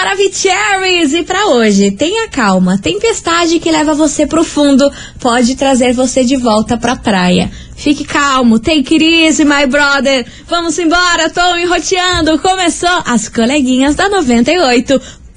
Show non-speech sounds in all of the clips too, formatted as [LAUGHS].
Maravicheries! E para hoje, tenha calma. Tempestade que leva você pro fundo pode trazer você de volta pra praia. Fique calmo, take it easy, my brother. Vamos embora, tô enroteando. Começou as coleguinhas da 98.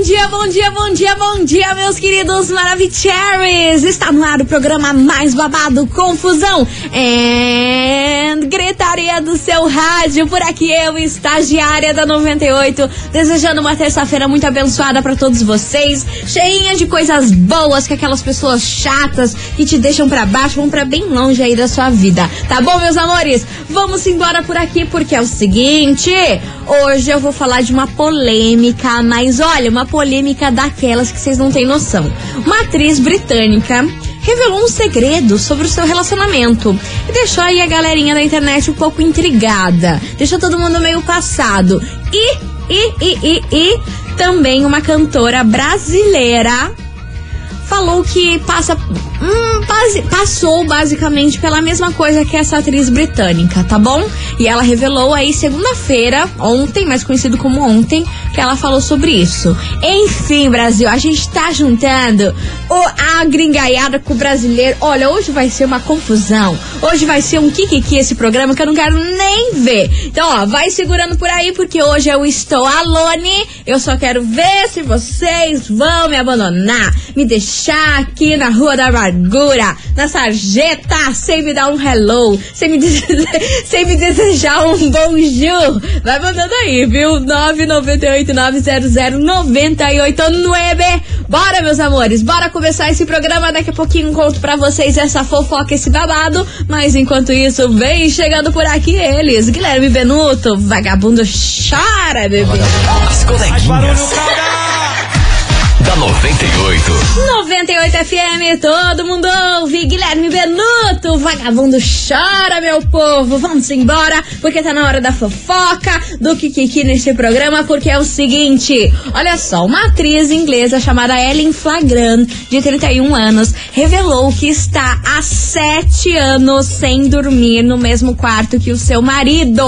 Bom dia, bom dia, bom dia, bom dia, meus queridos Maravicheries! Está no ar o programa mais babado, Confusão and Gritaria do seu rádio. Por aqui eu, estagiária da 98, desejando uma terça-feira muito abençoada para todos vocês, cheinha de coisas boas que aquelas pessoas chatas que te deixam para baixo vão para bem longe aí da sua vida. Tá bom, meus amores? Vamos embora por aqui porque é o seguinte, hoje eu vou falar de uma polêmica, mas olha, uma polêmica daquelas que vocês não têm noção. Uma atriz britânica revelou um segredo sobre o seu relacionamento e deixou aí a galerinha da internet um pouco intrigada, deixou todo mundo meio passado. E, e, e, e, e também uma cantora brasileira falou que passa hum, base, passou basicamente pela mesma coisa que essa atriz britânica, tá bom? E ela revelou aí segunda-feira, ontem, mais conhecido como ontem, que ela falou sobre isso. Enfim, Brasil, a gente tá juntando o, a gringaiada com o brasileiro. Olha, hoje vai ser uma confusão. Hoje vai ser um kikiki esse programa que eu não quero nem ver. Então, ó, vai segurando por aí, porque hoje eu estou alone. Eu só quero ver se vocês vão me abandonar, me deixar aqui na Rua da Amargura, na sarjeta, sem me dar um hello, sem me, [LAUGHS] sem me desejar um bonjour. Vai mandando aí, viu? 998900989. Bora, meus amores, bora começar esse programa. Daqui a pouquinho conto pra vocês essa fofoca, esse babado. Mas enquanto isso, vem chegando por aqui eles. Guilherme Benuto, vagabundo chora, bebê. As coleguinhas. Da 98. 98 FM, todo mundo ouve. Guilherme Benuto, vagabundo chora, meu povo. Vamos embora, porque tá na hora da fofoca, do Kikiki nesse programa, porque é o seguinte: olha só, uma atriz inglesa chamada Ellen Flagran, de 31 anos, revelou que está há sete anos sem dormir no mesmo quarto que o seu marido,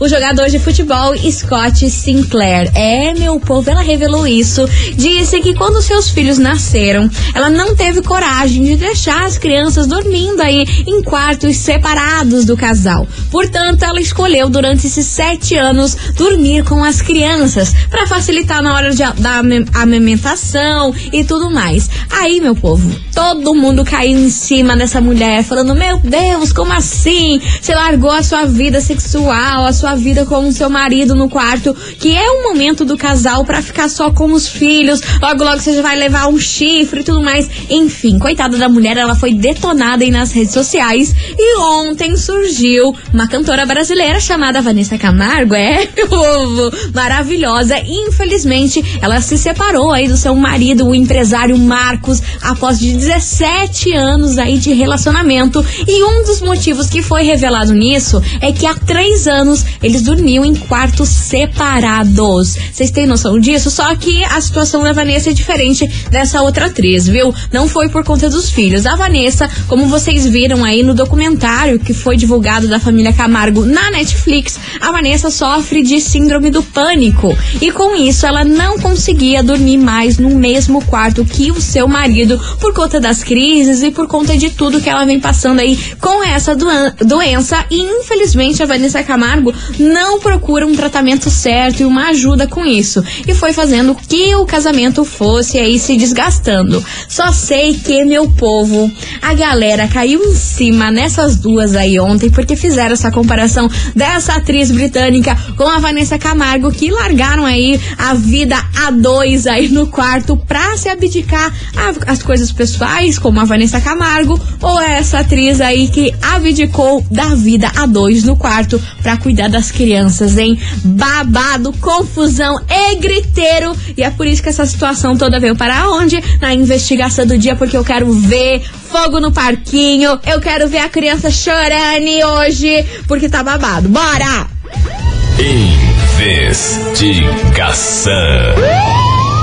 o jogador de futebol Scott Sinclair. É, meu povo, ela revelou isso. Disse que quando seus filhos nasceram, ela não teve coragem de deixar as crianças dormindo aí em quartos separados do casal. Portanto, ela escolheu durante esses sete anos dormir com as crianças para facilitar na hora de, da amamentação e tudo mais. Aí, meu povo, todo mundo caiu em cima dessa mulher, falando: Meu Deus, como assim? Você largou a sua vida sexual, a sua vida com o seu marido no quarto, que é o momento do casal para ficar só com os filhos. Logo, logo você já vai levar um chifre e tudo mais. Enfim, coitada da mulher, ela foi detonada aí nas redes sociais. E ontem surgiu uma cantora brasileira chamada Vanessa Camargo, é, [LAUGHS] meu povo, maravilhosa. Infelizmente, ela se separou aí do seu marido, o empresário Marcos, após de 17 anos aí de relacionamento. E um dos motivos que foi revelado nisso é que há três anos eles dormiam em quartos separados. Vocês têm noção disso? Só que a situação da Vanessa é diferente dessa outra atriz, viu? Não foi por conta dos filhos. A Vanessa, como vocês viram aí no documentário que foi divulgado da família Camargo na Netflix, a Vanessa sofre de síndrome do pânico. E com isso, ela não conseguia dormir mais no mesmo quarto que o seu marido por conta das crises e por conta de tudo que ela vem passando aí com essa doença. E infelizmente a Vanessa Camargo não procura um tratamento certo e uma ajuda com isso. E foi fazendo que o casamento fosse aí se desgastando. Só sei que, meu povo, a galera caiu em cima nessas duas aí ontem, porque fizeram essa comparação dessa atriz britânica com a Vanessa Camargo, que largaram aí a vida a dois aí no quarto pra se abdicar as coisas pessoais, como a Vanessa Camargo, ou essa atriz aí que abdicou da vida a dois no quarto pra cuidar das crianças, hein? Babado, confusão e griteiro. E é por isso que essa situação toda veio para onde? Na investigação do dia, porque eu quero ver fogo no parquinho, eu quero ver a criança chorando hoje, porque tá babado. Bora! Investigação.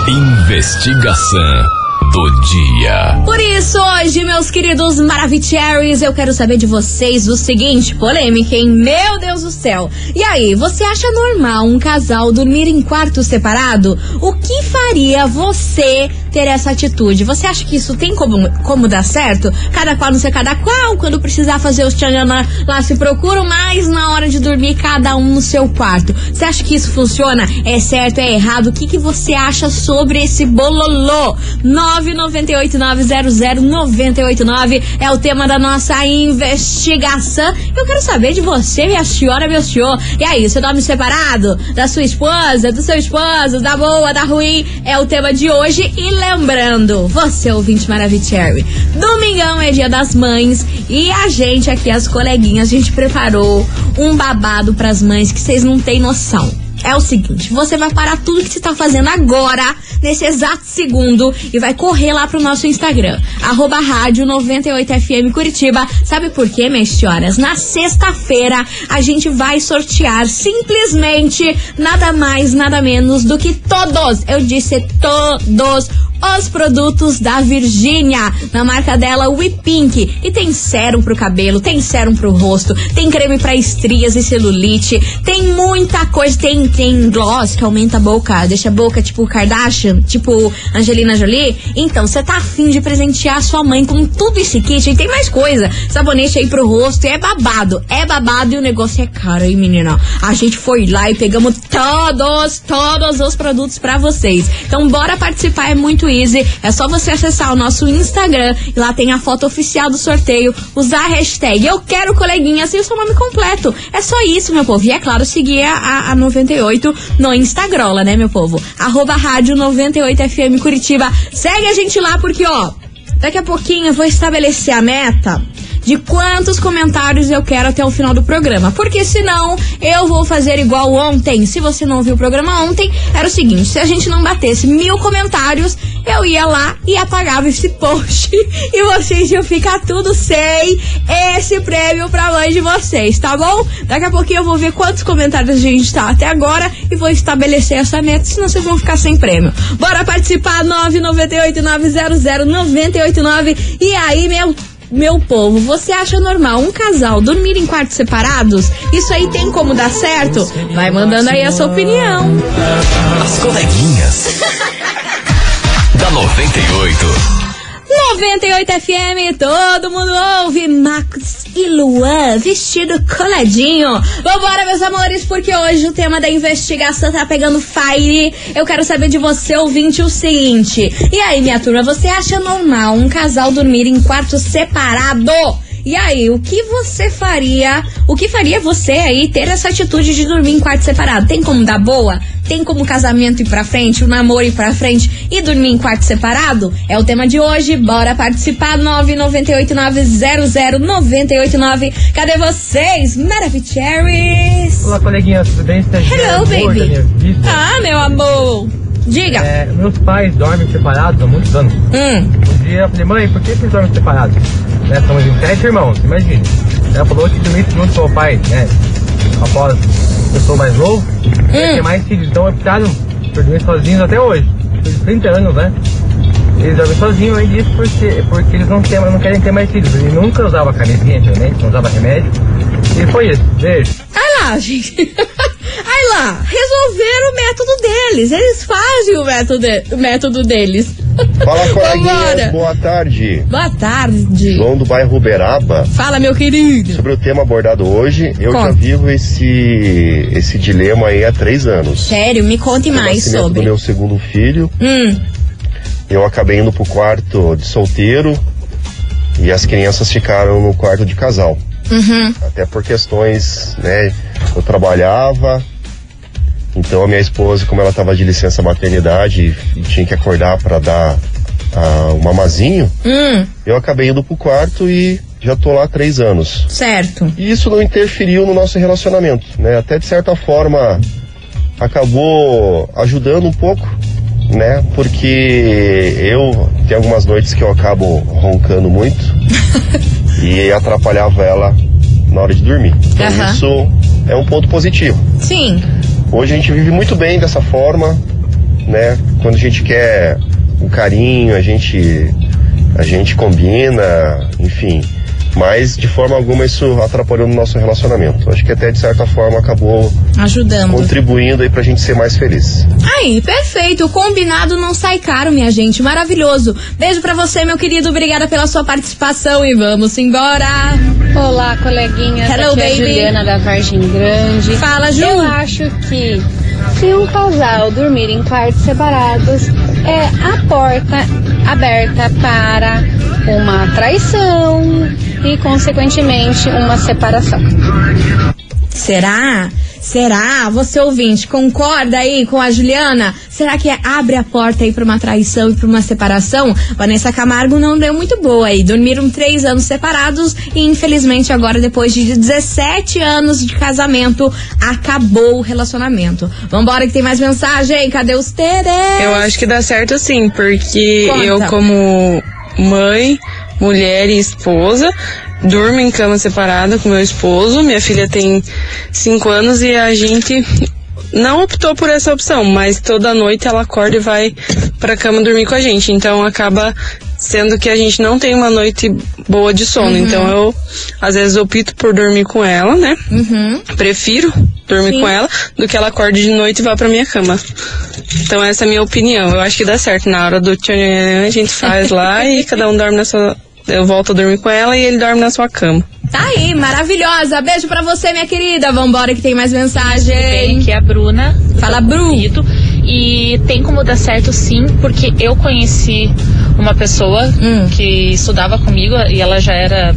Investigação do dia. Por isso, hoje, meus queridos Maravicheries, eu quero saber de vocês o seguinte: polêmica, hein? Meu Deus do céu. E aí, você acha normal um casal dormir em quarto separado? O que faria você ter essa atitude? Você acha que isso tem como, como dar certo? Cada qual não sei cada qual, quando precisar fazer os tchanjana lá se procuram, mas na hora de dormir, cada um no seu quarto. Você acha que isso funciona? É certo, é errado? O que, que você acha sobre esse bololô? 998900989 é o tema da nossa investigação. Eu quero saber de você, minha senhora, meu senhor. E aí, seu nome separado? Da sua esposa, do seu esposo, da boa, da ruim? É o tema de hoje. E lembrando, você ouvinte Maravicherry, domingão é dia das mães e a gente aqui, as coleguinhas, a gente preparou um babado pras mães que vocês não têm noção é o seguinte: você vai parar tudo que você tá fazendo agora, nesse exato segundo, e vai correr lá pro nosso Instagram, arroba rádio 98FM Curitiba. Sabe por quê, minhas senhoras? Na sexta-feira a gente vai sortear simplesmente nada mais, nada menos do que todos, eu disse todos os produtos da Virgínia, na marca dela We Pink. E tem sérum pro cabelo, tem sérum pro rosto, tem creme para estrias e celulite, tem muita coisa, tem tem gloss que aumenta a boca, deixa a boca tipo Kardashian, tipo Angelina Jolie. Então, você tá afim de presentear sua mãe com tudo esse kit e tem mais coisa. Sabonete aí pro rosto, é babado, é babado e o negócio é caro, hein, menina? A gente foi lá e pegamos todos, todos os produtos para vocês. Então, bora participar, é muito É só você acessar o nosso Instagram e lá tem a foto oficial do sorteio, usar a hashtag Eu Quero Coleguinhas e o seu nome completo. É só isso, meu povo. E é claro, seguir a, a 98 no Instagram, né, meu povo? Arroba rádio 98FM Curitiba. Segue a gente lá porque, ó, daqui a pouquinho eu vou estabelecer a meta de quantos comentários eu quero até o final do programa. Porque senão eu vou fazer igual ontem. Se você não viu o programa ontem, era o seguinte: se a gente não batesse mil comentários, eu ia lá e apagava esse [LAUGHS] post. E vocês iam ficar tudo sem esse prêmio pra mãe de vocês, tá bom? Daqui a pouquinho eu vou ver quantos comentários a gente tá até agora e vou estabelecer essa meta, senão vocês vão ficar sem prêmio. Bora participar, 998 900 989. E aí, meu meu povo, você acha normal um casal dormir em quartos separados? Isso aí tem como dar certo? Vai mandando aí a sua opinião. As coleguinhas. [LAUGHS] da 98. 98 FM, todo mundo ouve Max e Luan, vestido coladinho. Vambora, meus amores, porque hoje o tema da investigação tá pegando fire. Eu quero saber de você, ouvinte, o seguinte. E aí, minha turma, você acha normal um casal dormir em quarto separado? E aí, o que você faria? O que faria você aí ter essa atitude de dormir em quarto separado? Tem como dar boa? Tem como casamento ir pra frente, o namoro ir pra frente e dormir em quarto separado? É o tema de hoje. Bora participar. 998900989. Cadê vocês? Maravicheries! Olá, coleguinha, tudo bem? Hello, baby. Ah, meu amor. Diga. É, meus pais dormem separados há muitos anos. Hum. Um dia eu falei, mãe, por que vocês dormem separados? Né, somos em sete irmãos, imagine. Ela falou que dormir junto com o pai, né? Após eu sou mais novo, hum. ter mais filhos. Então optaram por dormir sozinhos até hoje. Por 30 anos, né? Eles dormem sozinhos aí disso porque, porque eles não, tem, não querem ter mais filhos. Ele nunca usava camisinha antigamente, não usava remédio. E foi isso. Beijo. Ah lá, gente. [LAUGHS] Aí lá, resolveram o método deles. Eles fazem o método, de, o método deles. Fala, coleguinhas. Boa tarde. Boa tarde. João do bairro Uberaba. Fala, meu querido. Sobre o tema abordado hoje, eu Conta. já vivo esse, esse dilema aí há três anos. Sério, me conte O mais sobre. do meu segundo filho. Hum, eu acabei indo pro quarto de solteiro e as crianças ficaram no quarto de casal. Uhum. Até por questões, né? Eu trabalhava, então a minha esposa, como ela estava de licença maternidade e tinha que acordar para dar ah, o mamazinho, Hum, eu acabei indo pro quarto e já tô lá há três anos. certo. E isso não interferiu no nosso relacionamento, né? Até de certa forma acabou ajudando um pouco, né? Porque eu tem algumas noites que eu acabo roncando muito [LAUGHS] e atrapalhava ela na hora de dormir. Então isso é um ponto positivo. Sim. Hoje a gente vive muito bem dessa forma, né? Quando a gente quer um carinho, a gente a gente combina, enfim. Mas de forma alguma isso atrapalhou no nosso relacionamento. Acho que até de certa forma acabou Ajudando. contribuindo aí pra gente ser mais feliz. Aí, perfeito. O combinado não sai caro, minha gente. Maravilhoso. Beijo pra você, meu querido. Obrigada pela sua participação e vamos embora. Olá, coleguinhas. Hello, Aqui é a baby. Juliana da Vargem Grande. Fala, Ju. Eu acho que se um casal dormir em quartos separados, é a porta aberta para uma traição e, consequentemente, uma separação. Será? Será? Você ouvinte, concorda aí com a Juliana? Será que abre a porta aí pra uma traição e pra uma separação? Vanessa Camargo não deu muito boa aí. Dormiram três anos separados e infelizmente agora, depois de 17 anos de casamento, acabou o relacionamento. Vambora que tem mais mensagem. Cadê os Teres? Eu acho que dá certo sim, porque Conta. eu, como mãe, mulher e esposa, durmo em cama separada com meu esposo. Minha filha tem cinco anos e a gente não optou por essa opção, mas toda noite ela acorda e vai pra cama dormir com a gente. Então acaba sendo que a gente não tem uma noite boa de sono. Então eu, às vezes, opto por dormir com ela, né? Uhum. prefiro dormir Sim. com ela do que ela acorde de noite e vá pra minha cama. Então essa é a minha opinião. Eu acho que dá certo. Na hora do tchananã, a gente faz lá e cada um dorme na sua. Eu volto a dormir com ela e ele dorme na sua cama. Tá aí, maravilhosa. Beijo pra você, minha querida. Vambora que tem mais mensagem. bem, que é a Bruna. Fala, Bru. E tem como dar certo sim, porque eu conheci uma pessoa Hum. que estudava comigo e ela já era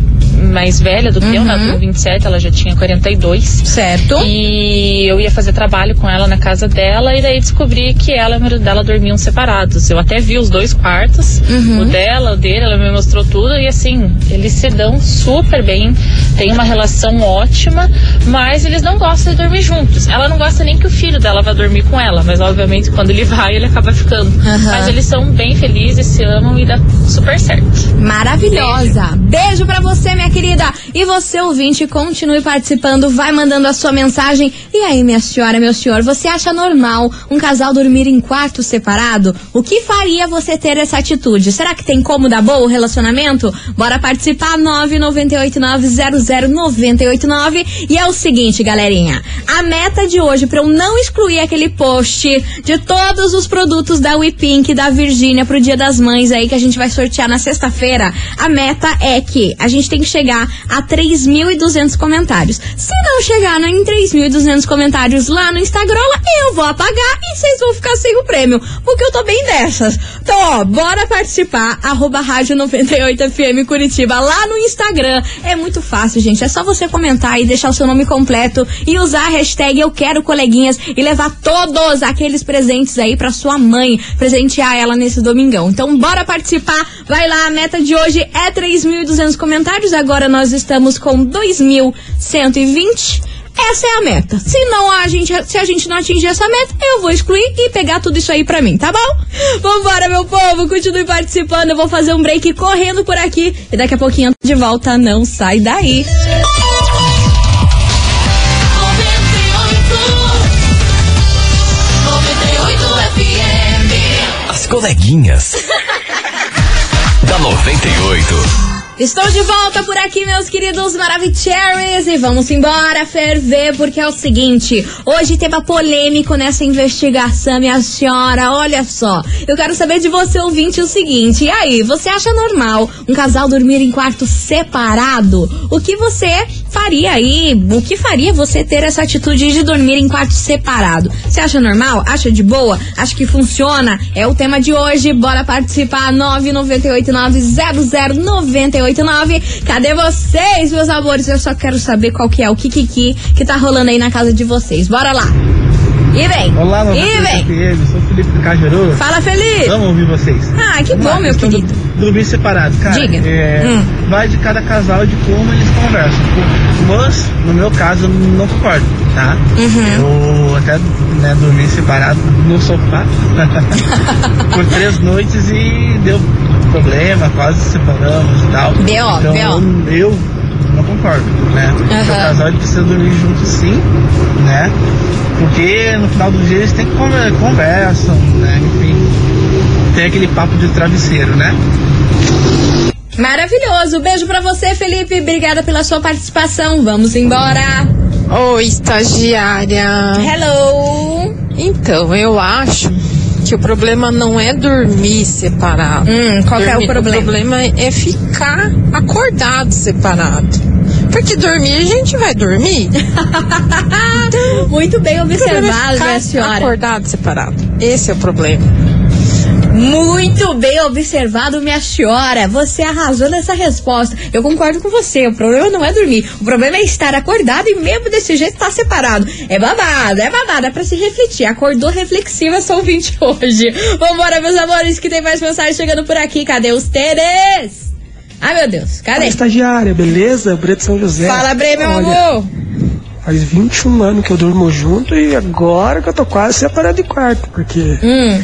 mais velha do que eu, né? Uhum. Eu tenho 27, ela já tinha 42. Certo. E eu ia fazer trabalho com ela na casa dela e daí descobri que ela e o marido dela dormiam separados. Eu até vi os dois quartos, Uhum. o dela, o dele, ela me mostrou tudo e assim, eles se dão super bem, tem uma relação ótima, mas eles não gostam de dormir juntos. Ela não gosta nem que o filho dela vá dormir com ela, mas obviamente quando ele [LAUGHS] vai, ele acaba ficando. Aham. Mas eles são bem felizes, se amam e dá super certo. Maravilhosa. Beijo pra você, minha querida. E você, ouvinte, continue participando, vai mandando a sua mensagem. E aí, minha senhora, meu senhor, você acha normal um casal dormir em quarto separado? O que faria você ter essa atitude? Será que tem como dar boa o relacionamento? Bora participar, 998900989. E é o seguinte, galerinha. A meta de hoje, pra eu não excluir aquele post de todos os produtos da WePink da Virgínia pro Dia das Mães aí que a gente vai sortear na sexta-feira, a meta é que a gente tem que chegar a 3.200 comentários. Se não chegar em 3.200 comentários lá no Instagram, eu vou apagar e vocês vão ficar sem o prêmio, porque eu tô bem dessas. Então, ó, bora participar, arroba rádio 98FM Curitiba lá no Instagram. É muito fácil, gente, é só você comentar e deixar o seu nome completo e usar a hashtag Eu Quero Coleguinhas e levar todos aqueles presentes aí pra sua mãe, presentear ela nesse domingão. Então, bora participar, vai lá, a meta de hoje é 3.200 comentários, agora nós estamos com 2.120. Essa é a meta. Se não a gente, se a gente não atingir essa meta, eu vou excluir e pegar tudo isso aí pra mim, tá bom? Vambora, meu povo, continue participando. Eu vou fazer um break correndo por aqui e daqui a pouquinho de volta. Não sai daí. As coleguinhas. [LAUGHS] da 98. Estou de volta por aqui, meus queridos Maravicheries, e vamos embora ferver, porque é o seguinte, hoje tema polêmico nessa investigação, minha senhora, olha só, eu quero saber de você, ouvinte, o seguinte, e aí, você acha normal um casal dormir em quarto separado? O que você faria aí, o que faria você ter essa atitude de dormir em quarto separado? Você acha normal? Acha de boa? Acha que funciona? É o tema de hoje. Bora participar 998900989. Cadê vocês, meus amores? Eu só quero saber qual que é o kikiki que tá rolando aí na casa de vocês. Bora lá. E vem. Olá, meu E vem. FM, sou Felipe do Cajuru. Fala, Feliz. Vamos ouvir vocês. Ah, que Vamos bom, lá, meu querido. do Dormir separado, cara. Diga. é, Hum. Vai de cada casal de como eles conversam. Mas, no meu caso, eu não concordo, tá? Uhum. Eu até né, dormi separado no sofá [LAUGHS] por três noites e deu problema, quase se separamos e tal. B.O., então, B.O.. eu não concordo, né? Aham. O casal precisa dormir junto sim, né? Porque no final do dia eles têm que conver- conversam, né? Enfim, tem aquele papo de travesseiro, né? Maravilhoso. Beijo pra você, Felipe. Obrigada pela sua participação. Vamos embora. Oi, estagiária. Hello. Então, eu acho que o problema não é dormir separado. Hum, qual que é o Dormir- problema? O problema é ficar acordado separado. Porque dormir, a gente vai dormir. [LAUGHS] Muito bem é observado, ficar minha senhora. acordado separado. Esse é o problema. Muito bem observado, minha senhora. Você arrasou nessa resposta. Eu concordo com você. O problema não é dormir. O problema é estar acordado e mesmo desse jeito estar separado. É babado, é babado. É pra se refletir. Acordou reflexiva essa ouvinte [LAUGHS] hoje. Vambora, meus amores, que tem mais mensagem chegando por aqui. Cadê os Teres? Ai, meu Deus. Cadê? Estagiária, beleza? Breto São José. Fala, Bre, meu Olha, amor. Faz 21 anos que eu durmo junto e agora que eu tô quase separado de quarto, porque Hum,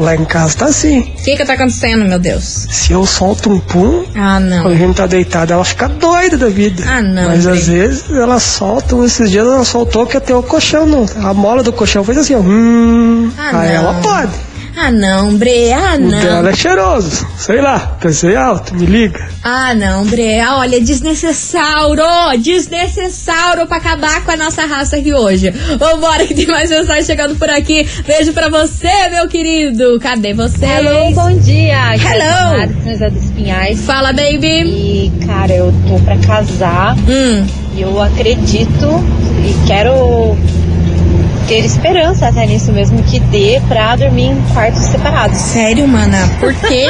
lá em casa tá assim. o que que tá acontecendo, meu Deus? Se eu solto um pum, Ah, quando a não. gente tá deitado, ela fica doida da vida. Ah, não, Mas às vezes ela solta, esses dias ela soltou que até o colchão, não. A mola do colchão fez assim, ó. Hum, Ah, aí não. ela pode. Ah, não, Bre. Ah, O não. dela é cheiroso. Sei lá, pensei alto, me liga. Ah, não, Bre. Ah, Olha, desnecessauro! Desnecessauro pra acabar com a nossa raça aqui hoje. Vambora, que tem mais mensagem chegando por aqui. Beijo pra você, meu querido. Cadê você? Hello, bom dia. Aqui é Hello. a Tamara, de São José dos Pinhais. Fala, baby. E, cara, eu tô pra casar Hum, e eu acredito e quero ter esperança até nisso mesmo que dê pra dormir em quartos separados, sério, mana? Por quê?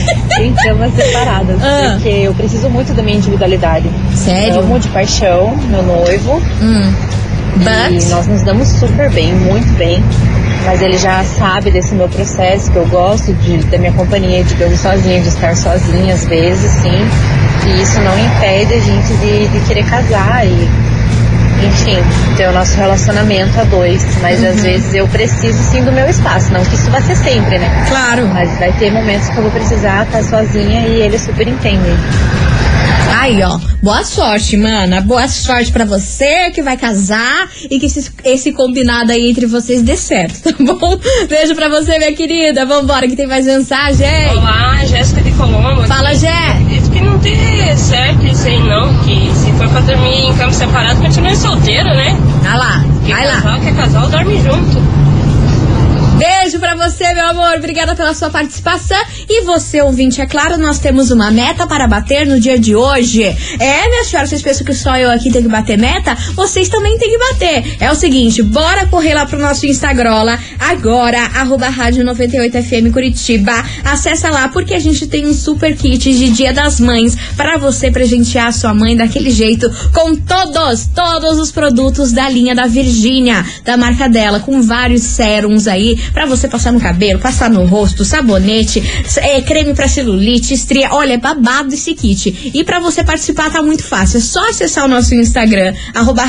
[LAUGHS] em camas separadas. Ah. Porque eu preciso muito da minha individualidade. sério? Amo de paixão meu noivo Hum. e But. nós nos damos super bem, muito bem. Mas ele já sabe desse meu processo, que eu gosto de, da minha companhia, de dormir sozinha, de estar sozinha às vezes, sim. E isso não impede a gente de, de querer casar e, enfim, ter o nosso relacionamento a dois. Mas às vezes eu preciso sim do meu espaço. Não que isso vai ser sempre, né? Claro. Mas vai ter momentos que eu vou precisar estar sozinha e ele super entende. Aí, ó. Boa sorte, mana. Boa sorte pra você que vai casar e que esse, esse combinado aí entre vocês dê certo, [LAUGHS] tá bom? Beijo pra você, minha querida. Vambora, que tem mais mensagem. Olá, Jéssica de Colombo. Fala, Jé. Acredito que não tem certo isso aí não, que se for pra dormir em cama separado, continue solteiro, né? Vai lá, vai lá. casal que é casal dorme junto. Beijo pra você, meu amor. Obrigada pela sua participação. E você, ouvinte, é claro, nós temos uma meta para bater no dia de hoje. É, minha senhora, vocês pensam que só eu aqui tenho que bater meta? Vocês também têm que bater. É o seguinte, bora correr lá pro nosso Instagram agora, arroba rádio 98FM Curitiba. Acessa lá, porque a gente tem um super kit de Dia das Mães para você presentear a sua mãe daquele jeito, com todos, todos os produtos da linha da Virgínia, da marca dela, com vários sérums aí, pra você passar no cabelo, passar no rosto, sabonete, é, creme pra celulite, estria. Olha, é babado esse kit. E pra você participar tá muito fácil. É só acessar o nosso Instagram,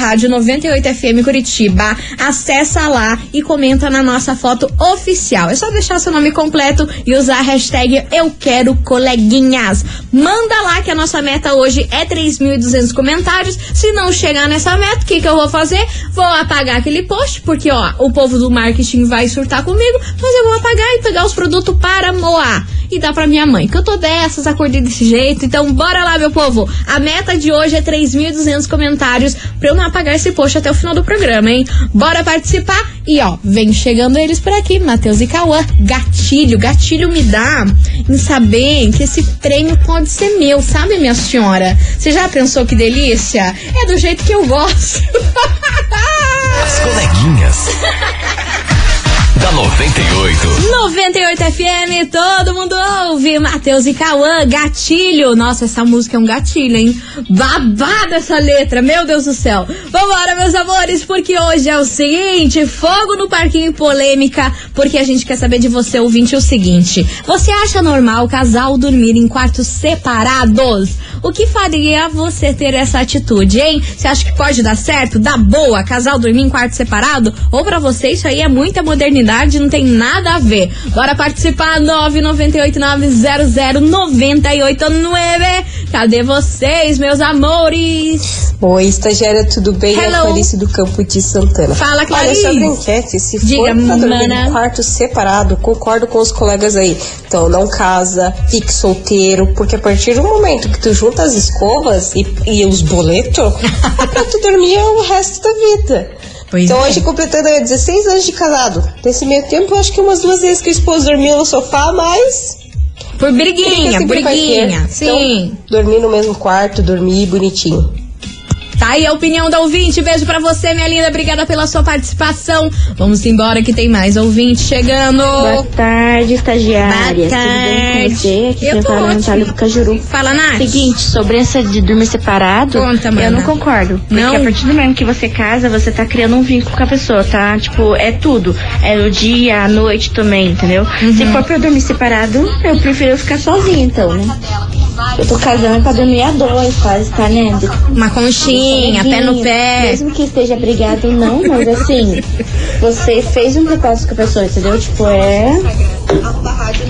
rádio 98FM Curitiba. Acessa lá e comenta na nossa foto oficial. É só deixar seu nome completo e usar a hashtag Eu Quero Coleguinhas. Manda lá que a nossa meta hoje é 3.200 comentários. Se não chegar nessa meta, o que, que eu vou fazer? Vou apagar aquele post, porque ó, o povo do marketing vai surtar comigo, mas eu vou apagar e pegar os produtos para moar. e dar pra minha mãe. Que eu tô dessas, acordei desse jeito. Então, bora lá, meu povo. A meta de hoje é 3.200 comentários pra eu não apagar esse post até o final do programa, hein? Bora participar? E ó, vem chegando eles por aqui, Matheus e Cauã. Gatilho, gatilho me dá em saber que esse prêmio pode ser meu, sabe, minha senhora? Você já pensou que delícia? É do jeito que eu gosto. [LAUGHS] 98. 98 FM, todo mundo ouve. Matheus e Cauã, gatilho. Nossa, essa música é um gatilho, hein? Babada essa letra, meu Deus do céu. Vambora, meus amores, porque hoje é o seguinte: fogo no parquinho polêmica, porque a gente quer saber de você, ouvinte, o seguinte: você acha normal casal dormir em quartos separados? O que faria você ter essa atitude, hein? Você acha que pode dar certo? Dá boa, casal dormir em quarto separado? Ou pra você isso aí é muita modernidade, não tem nada a ver. Bora participar, 998900989. Cadê vocês, meus amores? Oi, estagiária, tudo bem? É Hello. a Clarice do Campo de Santana. Fala, Clarice. Olha, sobre enquete, se Diga, for pra dormir em quarto separado, concordo com os colegas aí. Então, não casa, fique solteiro, porque a partir do momento que tu junta as escovas e, e os boletos, [LAUGHS] é pra tu dormir o resto da vida. Pois então, é. hoje, completando aí 16 anos de casado. Nesse meio tempo, eu acho que umas duas vezes que o esposo dormiu no sofá, mas... Por briguinha, briguinha. Sim. Então, dormir no mesmo quarto, dormir bonitinho. Tá aí a opinião da ouvinte. Beijo pra você, minha linda. Obrigada pela sua participação. Vamos embora que tem mais ouvinte chegando. Boa tarde, estagiária. Boa tarde. Tudo bem com você? Aqui Eu tô fala é. Natália do Cajuru. Fala, Nath. Seguinte, sobre essa de dormir separado, Conta, eu mana. não concordo. Porque Não? a partir do momento que você casa, você tá criando um vínculo com a pessoa, tá? Tipo, é tudo. É o dia, a noite também, entendeu? Uhum. Se for pra eu dormir separado, eu prefiro ficar sozinha, então, né? Eu tô casando pra dormir a dois, quase, tá, né? Uma conchinha, pé no pé. Mesmo que esteja brigado, não, mas assim, você fez um propósito com a pessoa, entendeu? Tipo, é.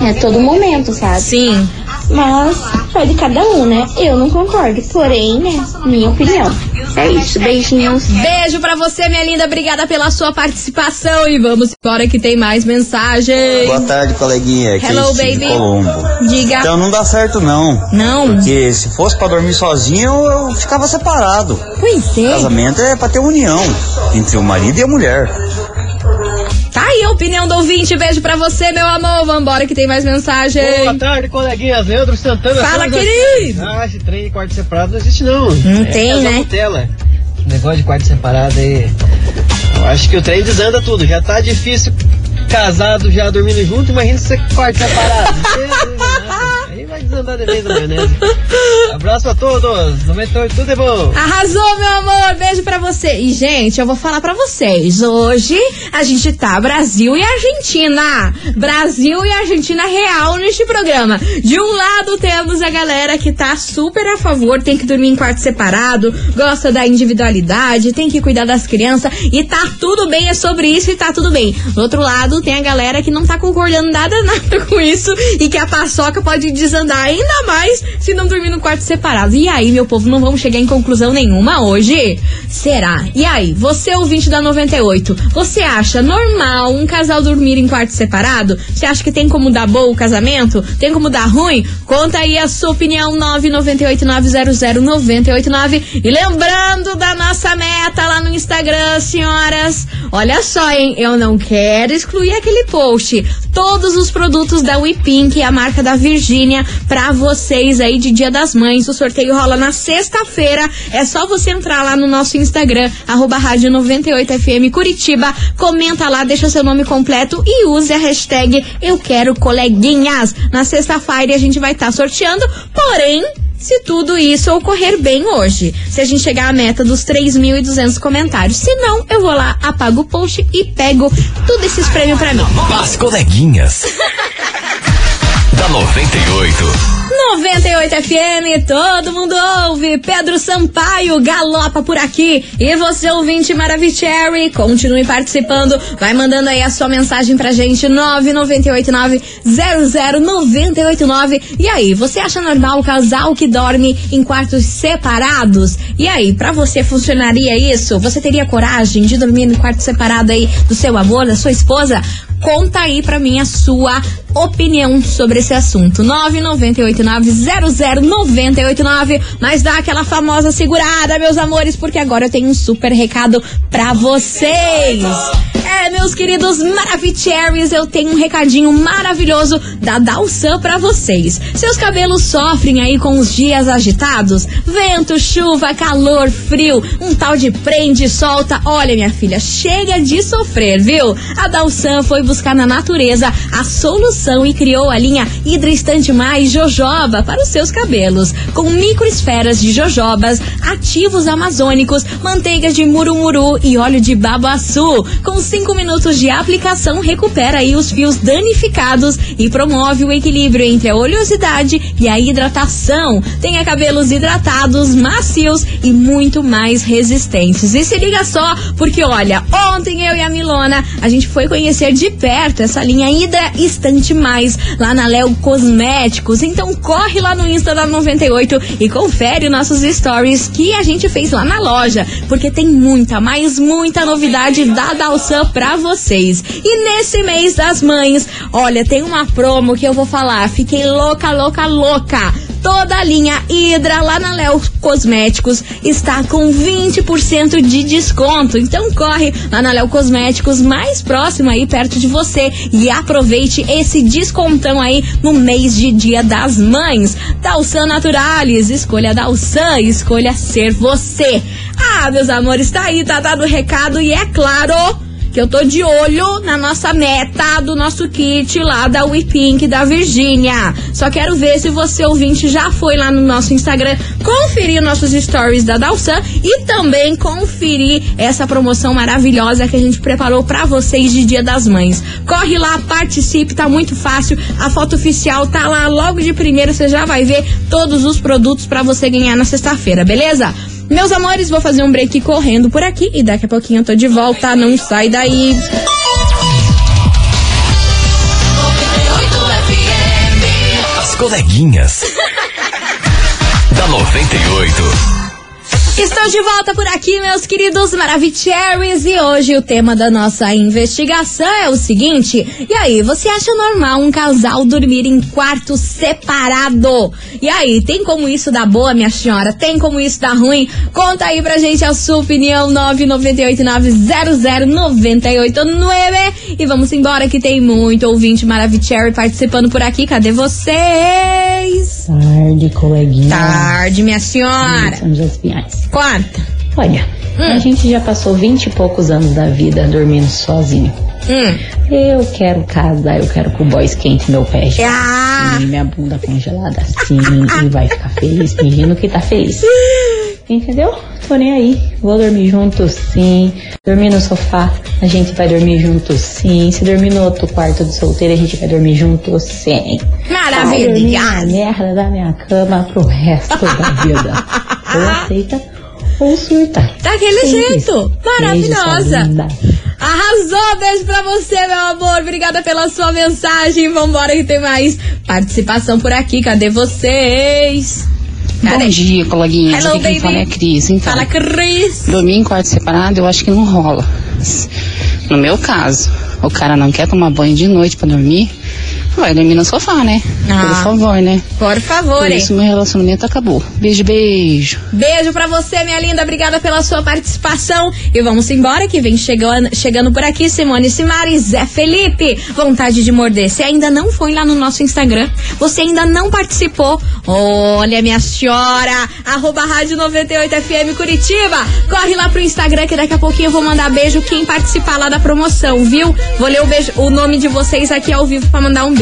É todo momento, sabe? Sim. Mas vai de cada um, né? Eu não concordo, porém, né? Minha opinião. É isso, beijinhos. Beijo pra você, minha linda. Obrigada pela sua participação. E vamos embora que tem mais mensagens. Boa tarde, coleguinha. Aqui Hello, é Steve baby. Colombo. Diga. Então não dá certo não. Não. Porque se fosse pra dormir sozinho, eu ficava separado. Pois é. Casamento é pra ter união entre o marido e a mulher. Tá aí a opinião do ouvinte. Beijo pra você, meu amor. Vambora que tem mais mensagem. Boa tarde, coleguinhas. Leandro Santana. Fala, querido. Ah, esse trem de quarto separado não existe, não. Não é tem, casal né? Nutella. Esse negócio de quarto separado aí. Eu acho que o trem desanda tudo. Já tá difícil casado, já dormindo junto. Imagina se você quarto separado. [LAUGHS] Desandar de vez a maionese. Abraço a todos. 98, tudo é bom. Arrasou, meu amor. Beijo pra você. E, gente, eu vou falar pra vocês. Hoje a gente tá Brasil e Argentina. Brasil e Argentina real neste programa. De um lado temos a galera que tá super a favor, tem que dormir em quarto separado, gosta da individualidade, tem que cuidar das crianças e tá tudo bem, é sobre isso e tá tudo bem. Do outro lado tem a galera que não tá concordando nada, [LAUGHS] nada com isso e que a paçoca pode desandar ainda mais se não dormir no quarto separado. E aí, meu povo, não vamos chegar em conclusão nenhuma hoje? Será? E aí, você ouvinte da 98, você acha normal um casal dormir em quarto separado? Você acha que tem como dar bom o casamento? Tem como dar ruim? Conta aí a sua opinião 998900989 e lembrando da nossa meta lá no Instagram, senhoras. Olha só, hein? Eu não quero excluir aquele post. Todos os produtos da WePink, a marca da Virgínia, pra vocês aí de Dia das Mães. O sorteio rola na sexta-feira. É só você entrar lá no nosso Instagram, arroba rádio 98FM Curitiba. Comenta lá, deixa seu nome completo e use a hashtag Eu Quero Coleguinhas. Na sexta-feira a gente vai estar sorteando, porém se tudo isso ocorrer bem hoje. Se a gente chegar à meta dos 3.200 comentários. Se não, eu vou lá, apago o post e pego tudo esses prêmios pra mim. As coleguinhas. [LAUGHS] da 98. 98 FM, todo mundo ouve. Pedro Sampaio galopa por aqui. E você, ouvinte Maravicherry, continue participando. Vai mandando aí a sua mensagem pra gente, 998900989. E aí, você acha normal o casal que dorme em quartos separados? E aí, pra você funcionaria isso? Você teria coragem de dormir no quarto separado aí do seu amor, da sua esposa? Conta aí pra mim a sua opinião sobre esse assunto. 998900989. Mas dá aquela famosa segurada, meus amores, porque agora eu tenho um super recado pra vocês. É, meus queridos Maravicheries, eu tenho um recadinho maravilhoso da Dalsan pra vocês. Seus cabelos sofrem aí com os dias agitados? Vento, chuva, calor, frio, um tal de prende solta. Olha, minha filha, chega de sofrer, viu? A Dalsan foi buscar na natureza a solução e criou a linha Hidra Estante Mais Jojoba para os seus cabelos, com microesferas de jojobas, ativos amazônicos, manteigas de murumuru e óleo de babaçu. Com 5 minutos de aplicação, recupera aí os fios danificados e promove o equilíbrio entre a oleosidade e a hidratação. Tenha cabelos hidratados, macios e muito mais resistentes. E se liga só, porque olha, ontem eu e a Milona, a gente foi conhecer de perto essa linha Hidra Estante Lá na Léo Cosméticos. Então corre lá no Insta da 98 e confere nossos stories que a gente fez lá na loja, porque tem muita, mas muita novidade da Dalsan pra vocês. E nesse mês das mães, olha, tem uma promo que eu vou falar, fiquei louca, louca, louca. Toda a linha Hidra lá na Léo Cosméticos está com 20% de desconto. Então corre lá na Léo Cosméticos mais próximo aí perto de você e aproveite esse descontão aí no mês de Dia das Mães. Dalsan Naturalis, escolha Dalsan, escolha ser você. Ah, meus amores, tá aí, tá dado o recado e é claro que eu tô de olho na nossa meta do nosso kit lá da We Pink da Virgínia. Só quero ver se você ouvinte já foi lá no nosso Instagram conferir nossos stories da Dalsan e também conferir essa promoção maravilhosa que a gente preparou para vocês de Dia das Mães. Corre lá, participe, tá muito fácil. A foto oficial tá lá logo de primeira, você já vai ver todos os produtos para você ganhar na sexta-feira, beleza? Meus amores, vou fazer um break correndo por aqui e daqui a pouquinho eu tô de volta. Não sai daí. As coleguinhas. [LAUGHS] da 98. Estou de volta por aqui, meus queridos Maravicheries, e hoje o tema da nossa investigação é o seguinte: e aí, você acha normal um casal dormir em quarto separado? E aí, tem como isso dar boa, minha senhora? Tem como isso dar ruim? Conta aí pra gente a sua opinião, 998900989 e vamos embora que tem muito ouvinte Maravicherry participando por aqui. Cadê Tarde, coleguinha. Tarde, minha senhora. José Pinhais. Conta. Olha, a gente já passou vinte e poucos anos da vida dormindo sozinho. Hum. Eu quero casar, eu quero que o boy esquente meu pé. Ah. E minha bunda congelada assim, e vai ficar feliz, fingindo que tá feliz. [LAUGHS] Entendeu? Tô nem aí. Vou dormir junto sim. Dormir no sofá, a gente vai dormir junto sim. Se dormir no outro quarto de solteiro, a gente vai dormir junto sim. Maravilha. Vai dormir na merda da minha cama pro resto da [LAUGHS] vida. Ou aceita ou surta. Daquele Simples. jeito. Beijo, Maravilhosa. linda. Arrasou, beijo pra você, meu amor. Obrigada pela sua mensagem. Vambora que tem mais participação por aqui. Cadê vocês? Bom dia, coleguinhas. Hello, Aqui quem baby. fala é a Cris. Então, Fala, Cris. dormir em quarto separado eu acho que não rola. No meu caso, o cara não quer tomar banho de noite pra dormir, vai dormir no sofá, né? Ah. Por favor, né? Por favor, Por hein? isso meu relacionamento acabou. Beijo, beijo. Beijo pra você, minha linda. Obrigada pela sua participação. E vamos embora que vem chegando, chegando por aqui Simone Simari, Zé Felipe. Vontade de morder. Se ainda não foi lá no nosso Instagram, você ainda não participou. Olha, minha senhora. Arroba Rádio 98FM Curitiba. Corre lá pro Instagram que daqui a pouquinho eu vou mandar beijo quem participar lá da promoção, viu? Vou ler o, beijo, o nome de vocês aqui ao vivo pra mandar um beijo.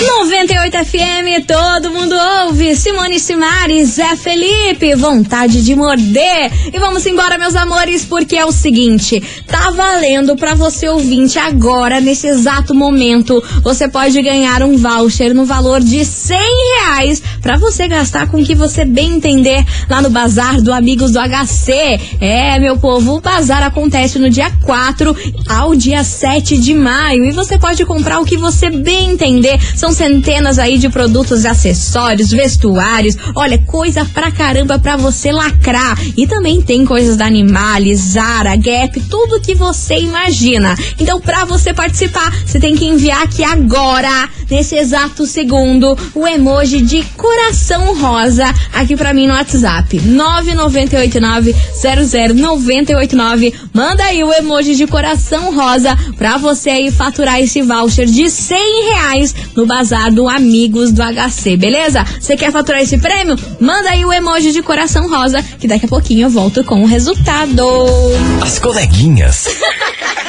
98 FM, todo mundo ouve. Simone Simares, Zé Felipe, vontade de morder. E vamos embora, meus amores, porque é o seguinte: tá valendo pra você ouvinte agora, nesse exato momento. Você pode ganhar um voucher no valor de 100 reais pra você gastar com o que você bem entender lá no Bazar do Amigos do HC. É, meu povo, o bazar acontece no dia 4 ao dia 7 de maio. E você pode comprar o que você bem entender. São centenas aí de produtos, acessórios, vestuários. Olha, coisa pra caramba pra você lacrar. E também tem coisas da Animales, Zara, Gap, tudo que você imagina. Então, pra você participar, você tem que enviar aqui agora, nesse exato segundo, o emoji de coração rosa aqui pra mim no WhatsApp. 998900989. Manda aí o emoji de coração rosa pra você aí faturar esse voucher de 100 reais no bazar do Amigos do HC, beleza? Você quer faturar esse prêmio? Manda aí o emoji de coração rosa, que daqui a pouquinho eu volto com o resultado. As coleguinhas.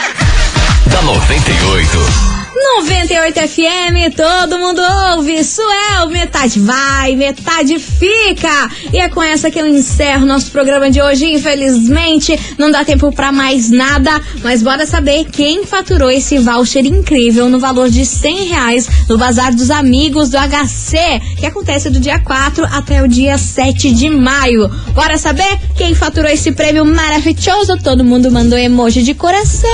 [LAUGHS] da 98. 98 FM, todo mundo ouve. Suel, metade vai, metade fica. E é com essa que eu encerro nosso programa de hoje. Infelizmente, não dá tempo pra mais nada, mas bora saber quem faturou esse voucher incrível no valor de 100 reais no Bazar dos Amigos do HC, que acontece do dia 4 até o dia 7 de maio. Bora saber quem faturou esse prêmio maravilhoso? Todo mundo mandou emoji de coração.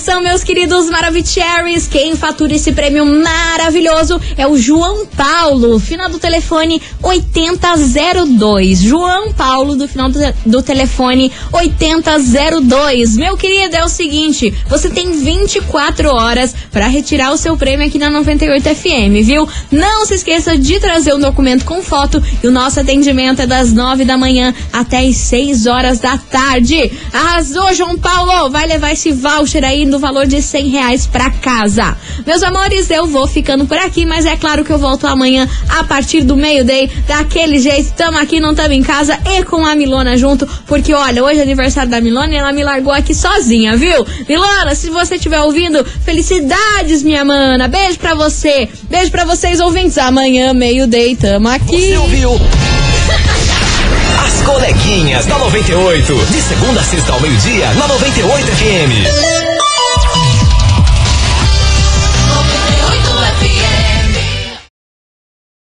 Atenção, meus queridos Maravicheries. Quem fatura esse prêmio maravilhoso é o João Paulo, final do telefone 8002. João Paulo, do final do, do telefone 8002. Meu querido, é o seguinte: você tem 24 horas para retirar o seu prêmio aqui na 98 FM, viu? Não se esqueça de trazer um documento com foto e o nosso atendimento é das 9 da manhã até as 6 horas da tarde. Arrasou, João Paulo! Vai levar esse voucher aí no valor de 100 reais pra casa. Meus amores, eu vou ficando por aqui, mas é claro que eu volto amanhã a partir do meio-day. Daquele jeito, tamo aqui, não tamo em casa e com a Milona junto, porque olha, hoje é aniversário da Milona e ela me largou aqui sozinha, viu? Milona, se você estiver ouvindo, felicidades, minha mana. Beijo pra você. Beijo pra vocês, ouvintes. Amanhã, meio-day, tamo aqui. Você ouviu? [LAUGHS] As coleguinhas da 98. De segunda a sexta ao meio-dia, na 98 FM.